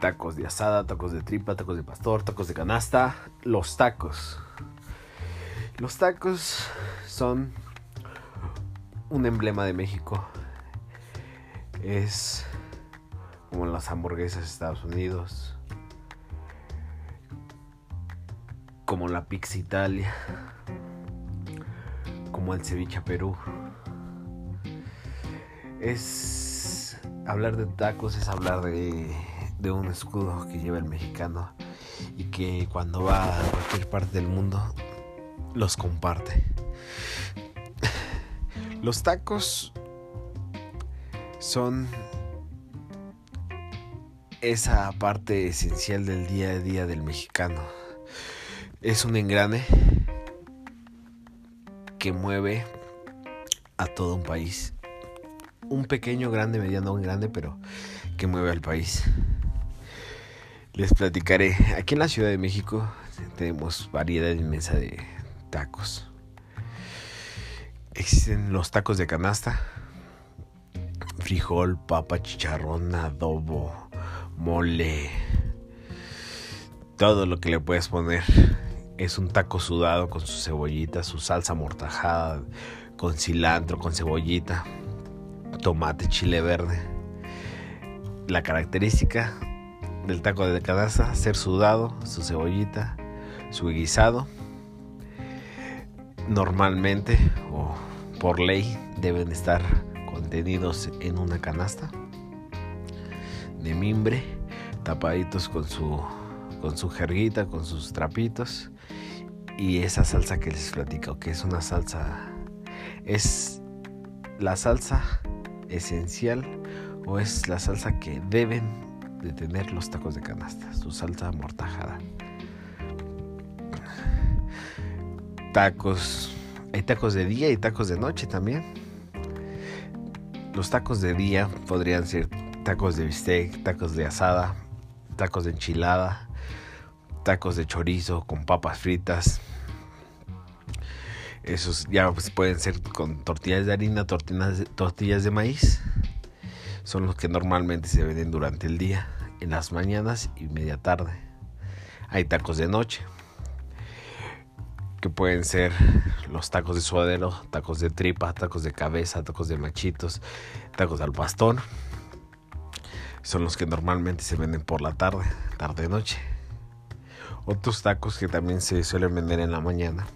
tacos de asada, tacos de tripa, tacos de pastor, tacos de canasta, los tacos. Los tacos son un emblema de México. Es como las hamburguesas de Estados Unidos, como la pizza Italia, como el ceviche Perú. Es hablar de tacos, es hablar de, de un escudo que lleva el mexicano y que cuando va a cualquier parte del mundo los comparte. Los tacos son esa parte esencial del día a día del mexicano. Es un engrane que mueve a todo un país. Un pequeño, grande, mediano, un grande, pero que mueve al país. Les platicaré. Aquí en la Ciudad de México tenemos variedad inmensa de tacos. Existen los tacos de canasta, frijol, papa, chicharrón, adobo, mole, todo lo que le puedes poner. Es un taco sudado con su cebollita, su salsa mortajada, con cilantro, con cebollita, tomate, chile verde. La característica del taco de canasta, ser sudado, su cebollita, su guisado. Normalmente o por ley deben estar contenidos en una canasta de mimbre, tapaditos con su con su jerguita, con sus trapitos y esa salsa que les platico, que es una salsa es la salsa esencial o es la salsa que deben de tener los tacos de canasta, su salsa amortajada. Tacos, hay tacos de día y tacos de noche también. Los tacos de día podrían ser tacos de bistec, tacos de asada, tacos de enchilada, tacos de chorizo con papas fritas. Esos ya pues, pueden ser con tortillas de harina, tortillas, tortillas de maíz. Son los que normalmente se venden durante el día, en las mañanas y media tarde. Hay tacos de noche, que pueden ser los tacos de suadero, tacos de tripa, tacos de cabeza, tacos de machitos, tacos al pastor. Son los que normalmente se venden por la tarde, tarde-noche. Otros tacos que también se suelen vender en la mañana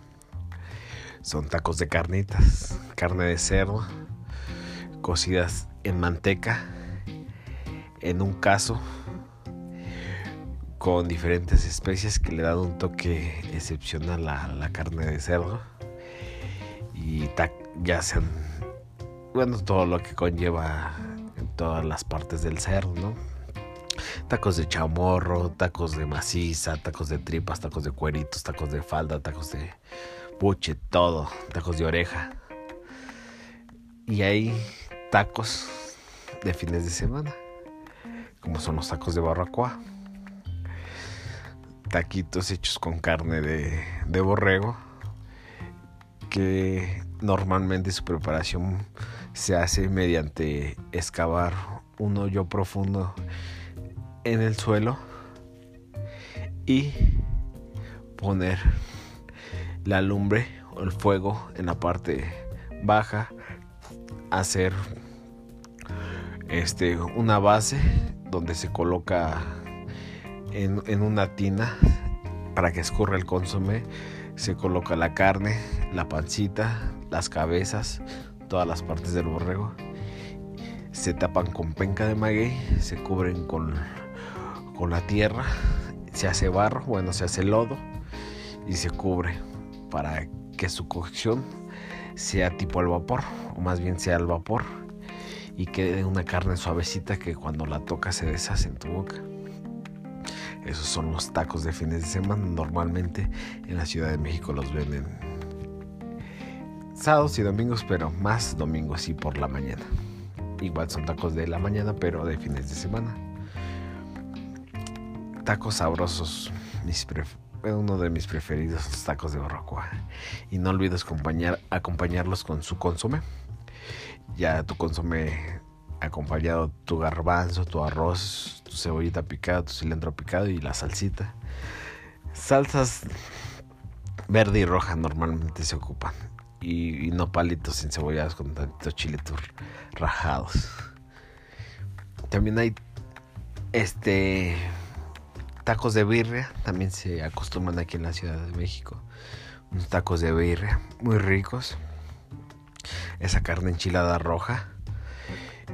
son tacos de carnitas, carne de cerdo, cocidas en manteca, en un caso con diferentes especies que le dan un toque excepcional a la carne de cerdo. Y ya sean bueno todo lo que conlleva en todas las partes del cerdo no tacos de chamorro tacos de maciza tacos de tripas tacos de cueritos tacos de falda tacos de buche todo tacos de oreja. Y hay tacos de fines de semana como son los tacos de barbacoa taquitos hechos con carne de, de borrego que normalmente su preparación se hace mediante excavar un hoyo profundo en el suelo y poner la lumbre o el fuego en la parte baja hacer este una base donde se coloca en, una tina para que escurra el consomé. Se coloca la carne, la pancita, las cabezas, todas las partes del borrego. Se tapan con penca de maguey, se cubren con, con la tierra, se hace barro, bueno, se hace lodo y se cubre para que su cocción sea tipo al vapor, o más bien sea al vapor, y quede una carne suavecita que cuando la toca se deshace en tu boca. Esos son los tacos de fines de semana. Normalmente en la Ciudad de México los venden sábados y domingos, pero más domingos y por la mañana. Igual son tacos de la mañana, pero de fines de semana. Tacos sabrosos. uno de mis preferidos, los tacos de barbacoa. Y no olvides acompañar, acompañarlos con su consomé. Ya tu consomé acompañado tu garbanzo, tu arroz, tu cebollita picada, tu cilantro picado y la salsita. Salsas verde y roja normalmente se ocupan. Y, no palitos encebollados con tantos chilitos rajados. También hay este tacos de birria, también se acostumbran aquí en la Ciudad de México. Unos tacos de birria muy ricos. Esa carne enchilada roja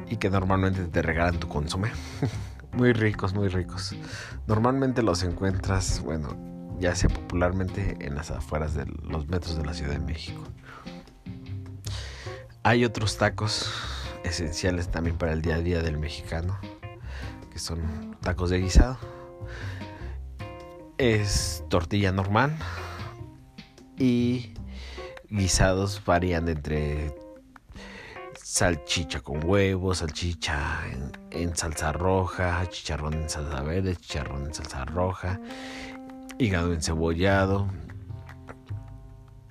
y que normalmente te regalan tu consomé. muy ricos, muy ricos. Normalmente los encuentras, bueno, ya sea popularmente en las afueras de los metros de la Ciudad de México. Hay otros tacos esenciales también para el día a día del mexicano, que son tacos de guisado. Es tortilla normal y guisados varían entre salchicha con huevo, salchicha en, salsa roja, chicharrón en salsa verde, chicharrón en salsa roja, hígado encebollado,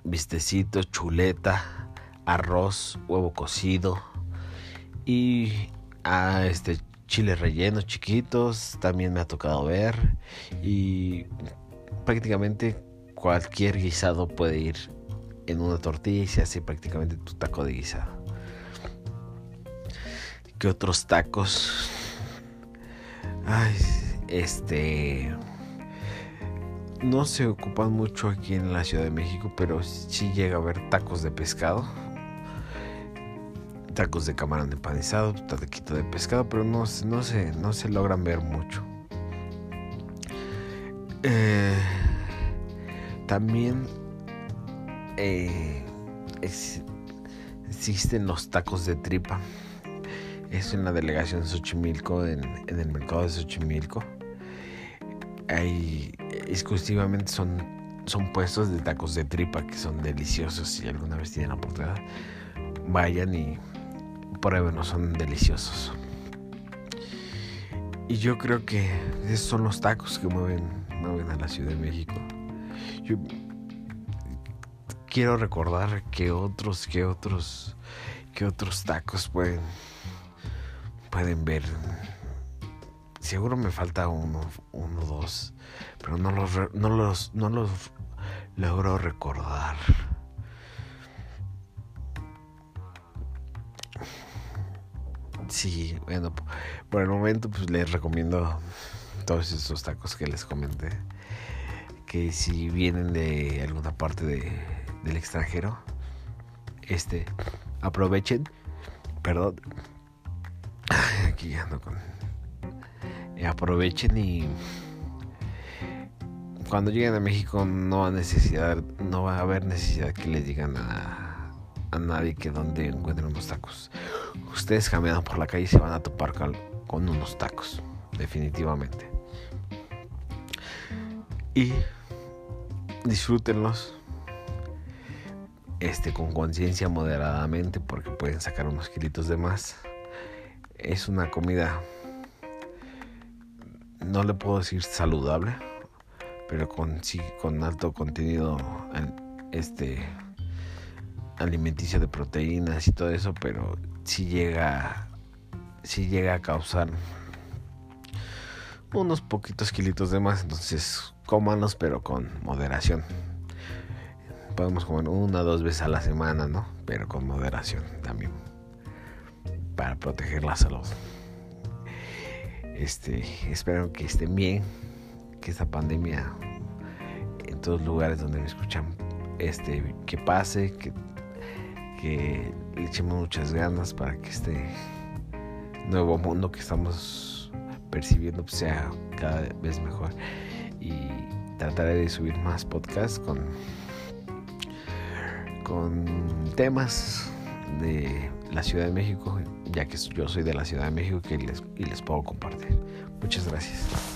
vistecito, chuleta arroz, huevo cocido y ah, este chiles rellenos chiquitos también me ha tocado ver y prácticamente cualquier guisado puede ir en una tortilla y se hace prácticamente tu taco de guisado. ¿Qué otros tacos? Ay, este no se ocupan mucho aquí en la Ciudad de México, pero sí llega a haber tacos de pescado tacos de camarón empanizado, taquito de pescado, pero no, no, se, no se logran ver mucho. Eh, también eh, existen los tacos de tripa. Es en la delegación de Xochimilco, en, en el mercado de Xochimilco. Hay exclusivamente son, son puestos de tacos de tripa que son deliciosos. Si alguna vez tienen la oportunidad, vayan y no son deliciosos. Y yo creo que esos son los tacos que mueven, mueven a la Ciudad de México. Yo quiero recordar que otros, que otros, que otros tacos pueden, pueden ver. Seguro me falta uno, uno, dos, pero no los, no los, no los logro recordar. Sí, bueno, por el momento pues les recomiendo todos estos tacos que les comenté. Que si vienen de alguna parte del extranjero, este, aprovechen. Perdón. Aquí ando con. aprovechen y cuando lleguen a México no va a necesidad, no va a haber necesidad que les digan a, a nadie que donde encuentren unos tacos ustedes caminando por la calle se van a topar con unos tacos, definitivamente. Y disfrútenlos este, con conciencia moderadamente porque pueden sacar unos kilitos de más. Es una comida, no le puedo decir saludable, pero con, sí, con alto contenido este, alimenticio de proteínas y todo eso, pero si llega, si llega a causar unos poquitos kilitos de más, entonces cómanos pero con moderación. Podemos comer una o dos veces a la semana, ¿no? Pero con moderación también. Para proteger la salud. Este, espero que estén bien, que esta pandemia en todos los lugares donde me escuchan, este, que pase, que que le echemos muchas ganas para que este nuevo mundo que estamos percibiendo pues, sea cada vez mejor y trataré de subir más podcasts con con temas de la Ciudad de México ya que yo soy de la Ciudad de México que les, y les puedo compartir. Muchas gracias